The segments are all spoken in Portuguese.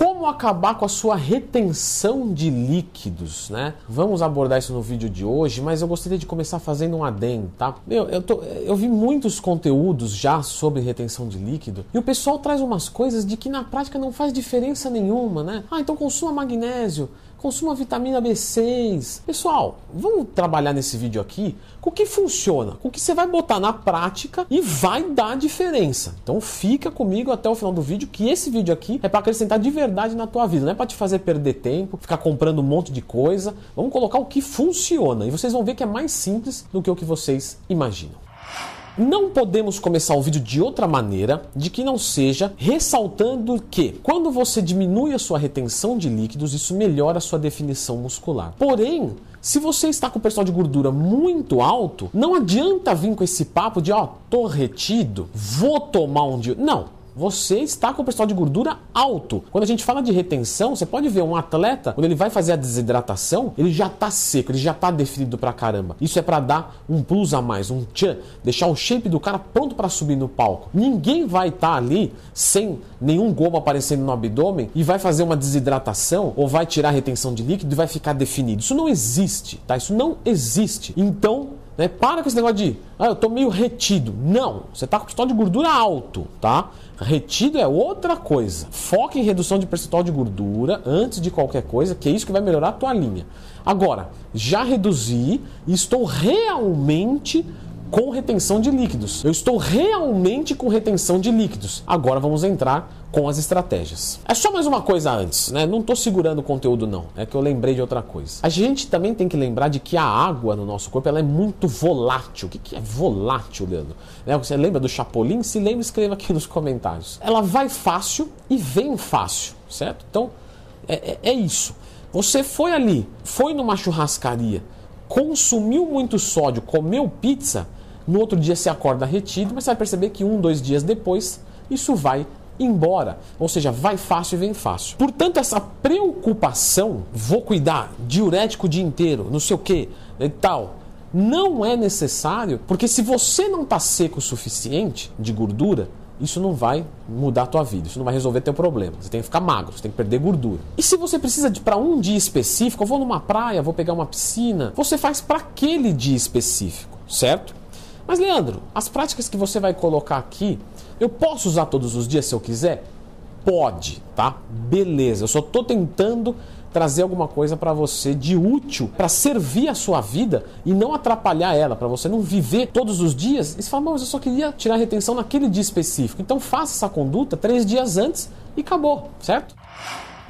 como acabar com a sua retenção de líquidos, né? Vamos abordar isso no vídeo de hoje, mas eu gostaria de começar fazendo um adendo, tá? Eu, eu, tô, eu vi muitos conteúdos já sobre retenção de líquido e o pessoal traz umas coisas de que na prática não faz diferença nenhuma, né? Ah, então consuma magnésio, consuma vitamina B6. Pessoal, vamos trabalhar nesse vídeo aqui com o que funciona, com o que você vai botar na prática e vai dar diferença. Então fica comigo até o final do vídeo, que esse vídeo aqui é para acrescentar de verdade na tua vida, não é para te fazer perder tempo, ficar comprando um monte de coisa. Vamos colocar o que funciona e vocês vão ver que é mais simples do que o que vocês imaginam. Não podemos começar o vídeo de outra maneira de que não seja ressaltando que quando você diminui a sua retenção de líquidos, isso melhora a sua definição muscular. Porém, se você está com o percentual de gordura muito alto, não adianta vir com esse papo de ó, oh, tô retido, vou tomar um dia. Não, você está com o percentual de gordura alto. Quando a gente fala de retenção, você pode ver um atleta, quando ele vai fazer a desidratação, ele já está seco, ele já está definido pra caramba. Isso é para dar um plus a mais, um tchan, deixar o shape do cara pronto para subir no palco. Ninguém vai estar tá ali sem nenhum goma aparecendo no abdômen e vai fazer uma desidratação ou vai tirar a retenção de líquido e vai ficar definido. Isso não existe, tá? Isso não existe. Então, né, para com esse negócio de, ah, eu tô meio retido. Não, você tá com percentual de gordura alto, tá? Retido é outra coisa. Foca em redução de percentual de gordura antes de qualquer coisa, que é isso que vai melhorar a tua linha. Agora, já reduzi e estou realmente com retenção de líquidos. Eu estou realmente com retenção de líquidos. Agora vamos entrar com as estratégias. É só mais uma coisa antes, né? Não estou segurando o conteúdo não, é que eu lembrei de outra coisa. A gente também tem que lembrar de que a água no nosso corpo ela é muito volátil. O que, que é volátil, Leandro? Né? Você lembra do Chapolin? Se lembra, escreva aqui nos comentários. Ela vai fácil e vem fácil, certo? Então, é, é, é isso. Você foi ali, foi numa churrascaria, consumiu muito sódio, comeu pizza, no outro dia você acorda retido, mas você vai perceber que um, dois dias depois isso vai embora. Ou seja, vai fácil e vem fácil. Portanto, essa preocupação, vou cuidar, diurético o dia inteiro, não sei o que e tal, não é necessário, porque se você não está seco o suficiente de gordura, isso não vai mudar a tua vida, isso não vai resolver teu problema. Você tem que ficar magro, você tem que perder gordura. E se você precisa de para um dia específico, eu vou numa praia, vou pegar uma piscina, você faz para aquele dia específico, certo? Mas Leandro, as práticas que você vai colocar aqui, eu posso usar todos os dias se eu quiser? Pode, tá? Beleza. Eu só estou tentando trazer alguma coisa para você de útil para servir a sua vida e não atrapalhar ela, para você não viver todos os dias. E você fala, mas eu só queria tirar a retenção naquele dia específico. Então faça essa conduta três dias antes e acabou, certo?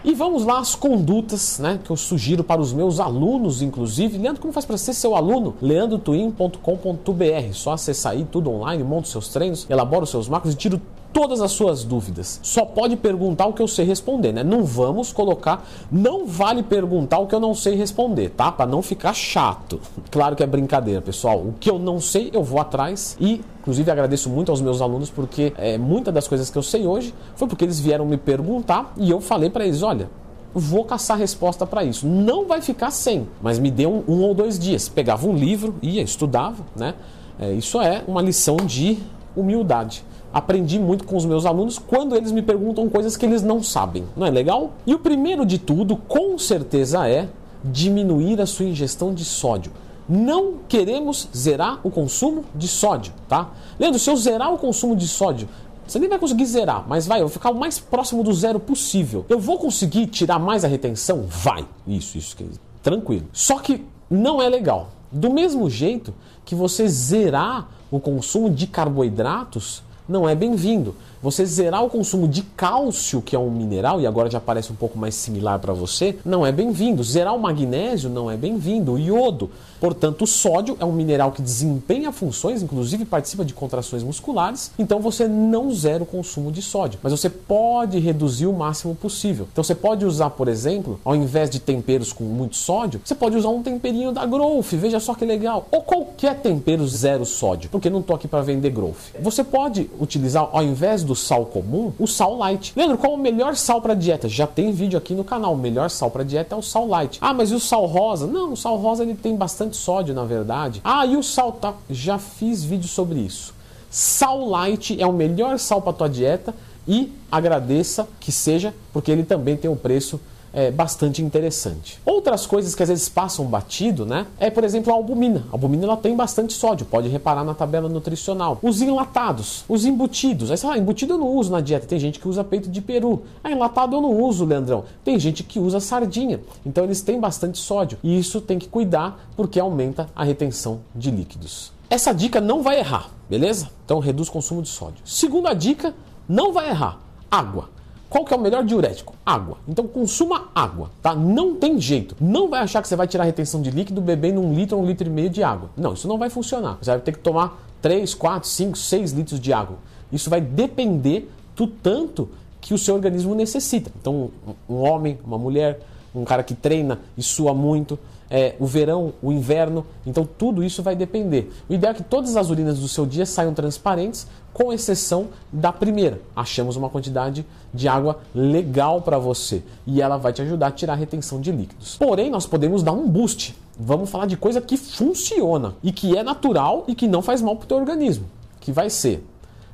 E vamos lá às condutas né, que eu sugiro para os meus alunos, inclusive. Leandro, como faz para ser seu aluno? leandrotwin.com.br. Só acessar aí tudo online, monta os seus treinos, elabora os seus macros e tira todas as suas dúvidas. Só pode perguntar o que eu sei responder, né? Não vamos colocar, não vale perguntar o que eu não sei responder, tá? Para não ficar chato. Claro que é brincadeira, pessoal. O que eu não sei, eu vou atrás e Inclusive agradeço muito aos meus alunos porque é, muitas das coisas que eu sei hoje foi porque eles vieram me perguntar e eu falei para eles, olha, vou caçar resposta para isso. Não vai ficar sem, mas me deu um, um, ou dois dias. Pegava um livro, ia, estudava, né? É, isso é uma lição de humildade aprendi muito com os meus alunos quando eles me perguntam coisas que eles não sabem. Não é legal? E o primeiro de tudo, com certeza, é diminuir a sua ingestão de sódio. Não queremos zerar o consumo de sódio, tá? Leandro, se eu zerar o consumo de sódio, você nem vai conseguir zerar, mas vai, eu vou ficar o mais próximo do zero possível. Eu vou conseguir tirar mais a retenção? Vai. Isso, isso, tranquilo. Só que não é legal. Do mesmo jeito que você zerar o consumo de carboidratos não é bem-vindo. Você zerar o consumo de cálcio, que é um mineral, e agora já parece um pouco mais similar para você, não é bem-vindo. Zerar o magnésio não é bem-vindo. O iodo. Portanto, o sódio é um mineral que desempenha funções, inclusive participa de contrações musculares, então você não zera o consumo de sódio. Mas você pode reduzir o máximo possível. Então você pode usar, por exemplo, ao invés de temperos com muito sódio, você pode usar um temperinho da Growth, veja só que legal. Ou qualquer tempero zero sódio, porque não estou aqui para vender Growth. Você pode utilizar, ao invés do do sal comum, o sal light. Leandro, qual o melhor sal para dieta? Já tem vídeo aqui no canal. O melhor sal para dieta é o sal light. Ah, mas e o sal rosa? Não, o sal rosa ele tem bastante sódio, na verdade. Ah, e o sal tá? Já fiz vídeo sobre isso. Sal light é o melhor sal para tua dieta e agradeça que seja, porque ele também tem um preço é, bastante interessante. Outras coisas que às vezes passam batido, né? É, por exemplo, a albumina. A albumina ela tem bastante sódio, pode reparar na tabela nutricional. Os enlatados, os embutidos. Aí você fala, ah, embutido eu não uso na dieta. Tem gente que usa peito de peru. Ah, enlatado eu não uso, Leandrão. Tem gente que usa sardinha. Então eles têm bastante sódio. E isso tem que cuidar porque aumenta a retenção de líquidos. Essa dica não vai errar, beleza? Então reduz o consumo de sódio. Segunda dica, não vai errar. Água. Qual que é o melhor diurético? Água. Então consuma água, tá? Não tem jeito. Não vai achar que você vai tirar a retenção de líquido bebendo um litro um litro e meio de água. Não, isso não vai funcionar. Você vai ter que tomar 3, 4, 5, 6 litros de água. Isso vai depender do tanto que o seu organismo necessita. Então, um homem, uma mulher, um cara que treina e sua muito, é, o verão, o inverno, então tudo isso vai depender. O ideal é que todas as urinas do seu dia saiam transparentes, com exceção da primeira. Achamos uma quantidade de água legal para você e ela vai te ajudar a tirar a retenção de líquidos. Porém, nós podemos dar um boost. Vamos falar de coisa que funciona e que é natural e que não faz mal para o teu organismo, que vai ser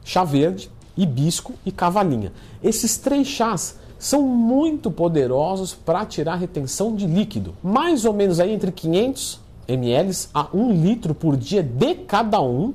chá verde, hibisco e cavalinha. Esses três chás são muito poderosos para tirar retenção de líquido. Mais ou menos aí entre 500 ml a 1 litro por dia de cada um.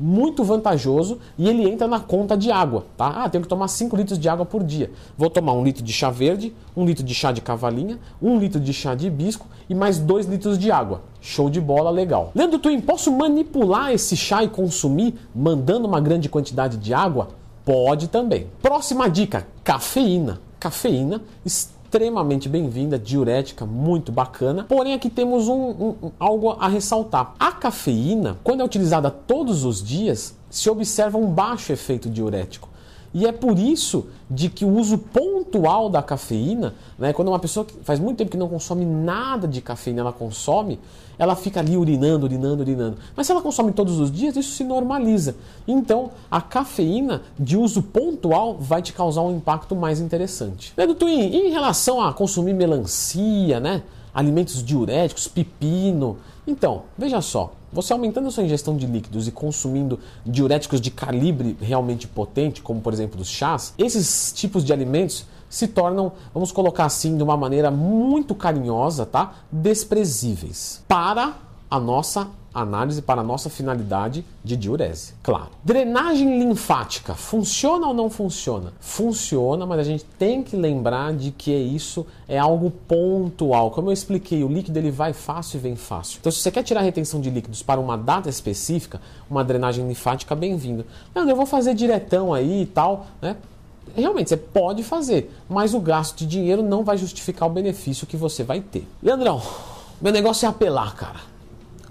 Muito vantajoso e ele entra na conta de água, tá? Ah, tenho que tomar 5 litros de água por dia. Vou tomar um litro de chá verde, um litro de chá de cavalinha, um litro de chá de hibisco e mais 2 litros de água. Show de bola, legal. Leandro Twin, posso manipular esse chá e consumir mandando uma grande quantidade de água? Pode também. Próxima dica: cafeína cafeína, extremamente bem-vinda, diurética, muito bacana. Porém, aqui temos um, um, algo a ressaltar. A cafeína, quando é utilizada todos os dias, se observa um baixo efeito diurético. E é por isso de que o uso pontual da cafeína, né, quando uma pessoa que faz muito tempo que não consome nada de cafeína, ela consome, ela fica ali urinando, urinando, urinando. Mas se ela consome todos os dias, isso se normaliza. Então, a cafeína de uso pontual vai te causar um impacto mais interessante. Né, Twin, em relação a consumir melancia, né, alimentos diuréticos, pepino, então, veja só, você aumentando a sua ingestão de líquidos e consumindo diuréticos de calibre realmente potente, como por exemplo os chás, esses tipos de alimentos se tornam, vamos colocar assim de uma maneira muito carinhosa, tá? Desprezíveis para a nossa análise para nossa finalidade de diurese. Claro. Drenagem linfática funciona ou não funciona? Funciona, mas a gente tem que lembrar de que isso é algo pontual. Como eu expliquei, o líquido ele vai fácil e vem fácil. Então, se você quer tirar a retenção de líquidos para uma data específica, uma drenagem linfática, bem-vindo. Não, eu vou fazer diretão aí e tal, né? Realmente, você pode fazer, mas o gasto de dinheiro não vai justificar o benefício que você vai ter. Leandrão, meu negócio é apelar, cara.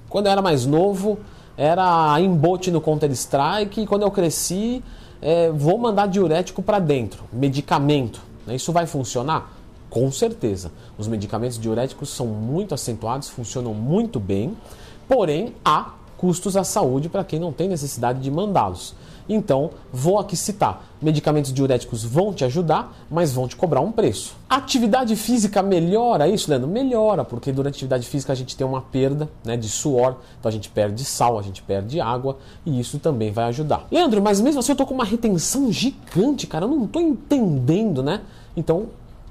Quando eu era mais novo, era embote no Counter-Strike, e quando eu cresci, é, vou mandar diurético para dentro, medicamento. Né? Isso vai funcionar? Com certeza. Os medicamentos diuréticos são muito acentuados, funcionam muito bem, porém há custos à saúde para quem não tem necessidade de mandá-los. Então, vou aqui citar: medicamentos diuréticos vão te ajudar, mas vão te cobrar um preço. Atividade física melhora isso, Leandro? Melhora, porque durante a atividade física a gente tem uma perda né, de suor, então a gente perde sal, a gente perde água e isso também vai ajudar. Leandro, mas mesmo assim eu tô com uma retenção gigante, cara, eu não tô entendendo, né? Então,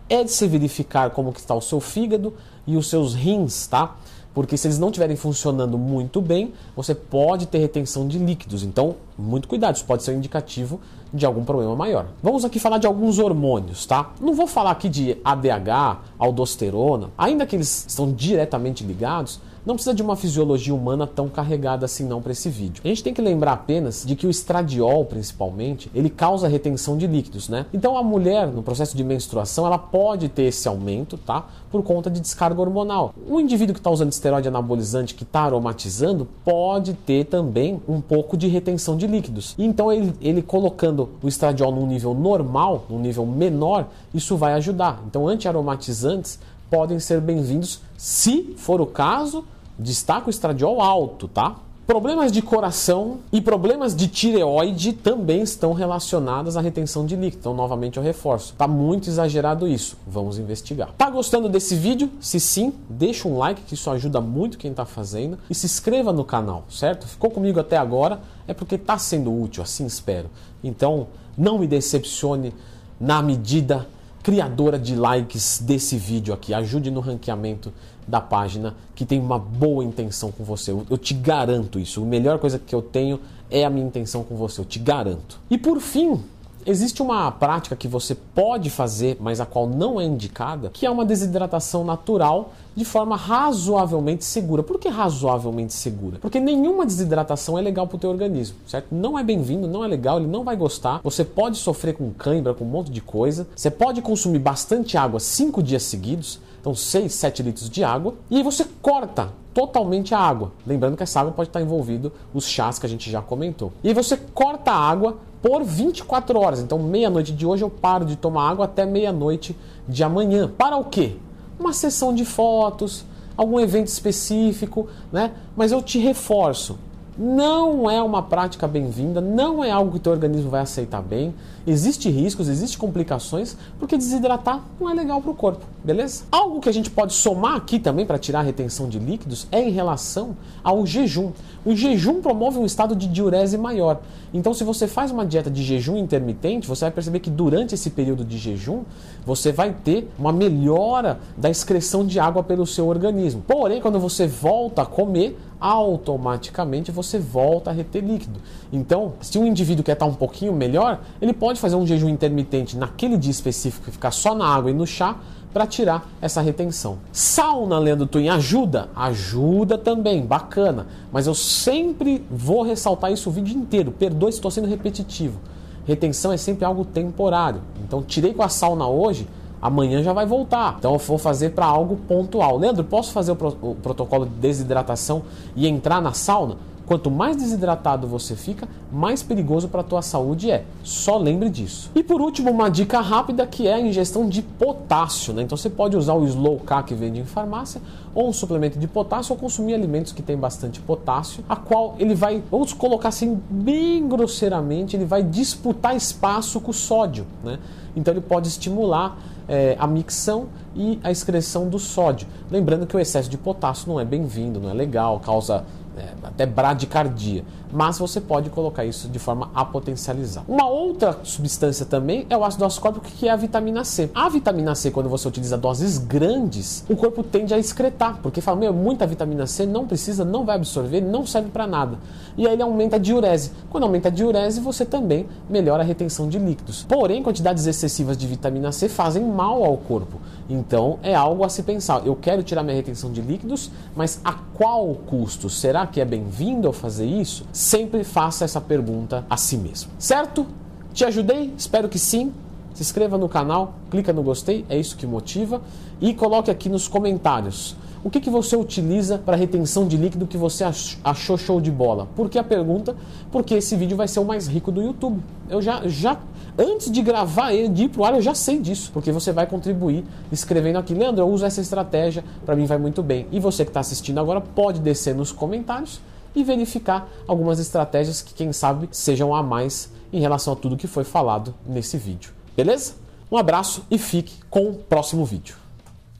é de se verificar como que está o seu fígado e os seus rins, tá? Porque se eles não estiverem funcionando muito bem, você pode ter retenção de líquidos. Então, muito cuidado, isso pode ser um indicativo de algum problema maior. Vamos aqui falar de alguns hormônios, tá? Não vou falar aqui de ADH, aldosterona, ainda que eles estão diretamente ligados, não precisa de uma fisiologia humana tão carregada assim não para esse vídeo. A gente tem que lembrar apenas de que o estradiol, principalmente, ele causa retenção de líquidos, né? Então a mulher, no processo de menstruação, ela pode ter esse aumento, tá? Por conta de descarga hormonal. O indivíduo que está usando esteroide anabolizante, que está aromatizando, pode ter também um pouco de retenção de líquidos. Então ele, ele colocando o estradiol num nível normal, num nível menor, isso vai ajudar. Então anti-aromatizantes podem ser bem-vindos se for o caso Destaca o estradiol alto, tá? Problemas de coração e problemas de tireoide também estão relacionados à retenção de líquido. Então, novamente, eu reforço. Tá muito exagerado isso. Vamos investigar. Tá gostando desse vídeo? Se sim, deixa um like que isso ajuda muito quem está fazendo e se inscreva no canal, certo? Ficou comigo até agora é porque está sendo útil, assim espero. Então, não me decepcione na medida criadora de likes desse vídeo aqui. Ajude no ranqueamento da página que tem uma boa intenção com você. Eu, eu te garanto isso. A melhor coisa que eu tenho é a minha intenção com você. Eu te garanto. E por fim, Existe uma prática que você pode fazer, mas a qual não é indicada, que é uma desidratação natural de forma razoavelmente segura. Por que razoavelmente segura? Porque nenhuma desidratação é legal para o teu organismo, certo? Não é bem-vindo, não é legal, ele não vai gostar. Você pode sofrer com cãibra, com um monte de coisa. Você pode consumir bastante água cinco dias seguidos, então 6, 7 litros de água, e aí você corta totalmente a água. Lembrando que essa água pode estar envolvido os chás que a gente já comentou. E aí você corta a água por 24 horas. Então, meia-noite de hoje eu paro de tomar água até meia-noite de amanhã. Para o quê? Uma sessão de fotos, algum evento específico, né? Mas eu te reforço, não é uma prática bem-vinda, não é algo que o teu organismo vai aceitar bem. Existem riscos, existem complicações, porque desidratar não é legal para o corpo, beleza? Algo que a gente pode somar aqui também para tirar a retenção de líquidos é em relação ao jejum. O jejum promove um estado de diurese maior. Então, se você faz uma dieta de jejum intermitente, você vai perceber que durante esse período de jejum, você vai ter uma melhora da excreção de água pelo seu organismo. Porém, quando você volta a comer, automaticamente você volta a reter líquido. Então, se um indivíduo quer estar um pouquinho melhor, ele pode fazer um jejum intermitente naquele dia específico, ficar só na água e no chá, para tirar essa retenção. Sauna, Leandro Twin, ajuda? Ajuda também, bacana. Mas eu sempre vou ressaltar isso o vídeo inteiro. Perdoe se estou sendo repetitivo. Retenção é sempre algo temporário. Então, tirei com a sauna hoje, amanhã já vai voltar. Então eu vou fazer para algo pontual. Leandro, posso fazer o, pro, o, protocolo de desidratação e entrar na sauna? Quanto mais desidratado você fica, mais perigoso para a tua saúde é. Só lembre disso. E por último, uma dica rápida que é a ingestão de potássio. Né? Então você pode usar o Slow K que vende em farmácia ou um suplemento de potássio ou consumir alimentos que têm bastante potássio, a qual ele vai, vamos colocar assim bem grosseiramente, ele vai disputar espaço com o sódio. Né? Então ele pode estimular é, a micção e a excreção do sódio. Lembrando que o excesso de potássio não é bem-vindo, não é legal, causa é, até bradicardia, mas você pode colocar isso de forma a potencializar. Uma outra substância também é o ácido ascórbico, que é a vitamina C. A vitamina C, quando você utiliza doses grandes, o corpo tende a excretar, porque fala, meu, muita vitamina C não precisa, não vai absorver, não serve para nada. E aí ele aumenta a diurese. Quando aumenta a diurese, você também melhora a retenção de líquidos. Porém, quantidades excessivas de vitamina C fazem mal ao corpo. Então é algo a se pensar. Eu quero tirar minha retenção de líquidos, mas a qual custo? Será que é bem-vindo ao fazer isso? Sempre faça essa pergunta a si mesmo. Certo? Te ajudei? Espero que sim. Se inscreva no canal, clica no gostei, é isso que motiva. E coloque aqui nos comentários o que, que você utiliza para retenção de líquido que você achou show de bola. Por que a pergunta? Porque esse vídeo vai ser o mais rico do YouTube. Eu já, já antes de gravar ele, de ir pro ar, eu já sei disso, porque você vai contribuir escrevendo aqui. Leandro, eu uso essa estratégia, para mim vai muito bem. E você que está assistindo agora pode descer nos comentários e verificar algumas estratégias que, quem sabe, sejam a mais em relação a tudo que foi falado nesse vídeo. Beleza? Um abraço e fique com o próximo vídeo.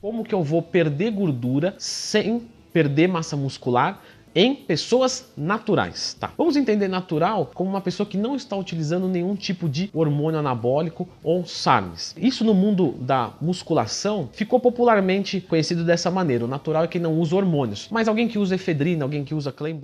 Como que eu vou perder gordura sem perder massa muscular em pessoas naturais. Tá. Vamos entender natural como uma pessoa que não está utilizando nenhum tipo de hormônio anabólico ou SARMs. Isso no mundo da musculação ficou popularmente conhecido dessa maneira. O natural é quem não usa hormônios. Mas alguém que usa efedrina, alguém que usa clenbuterol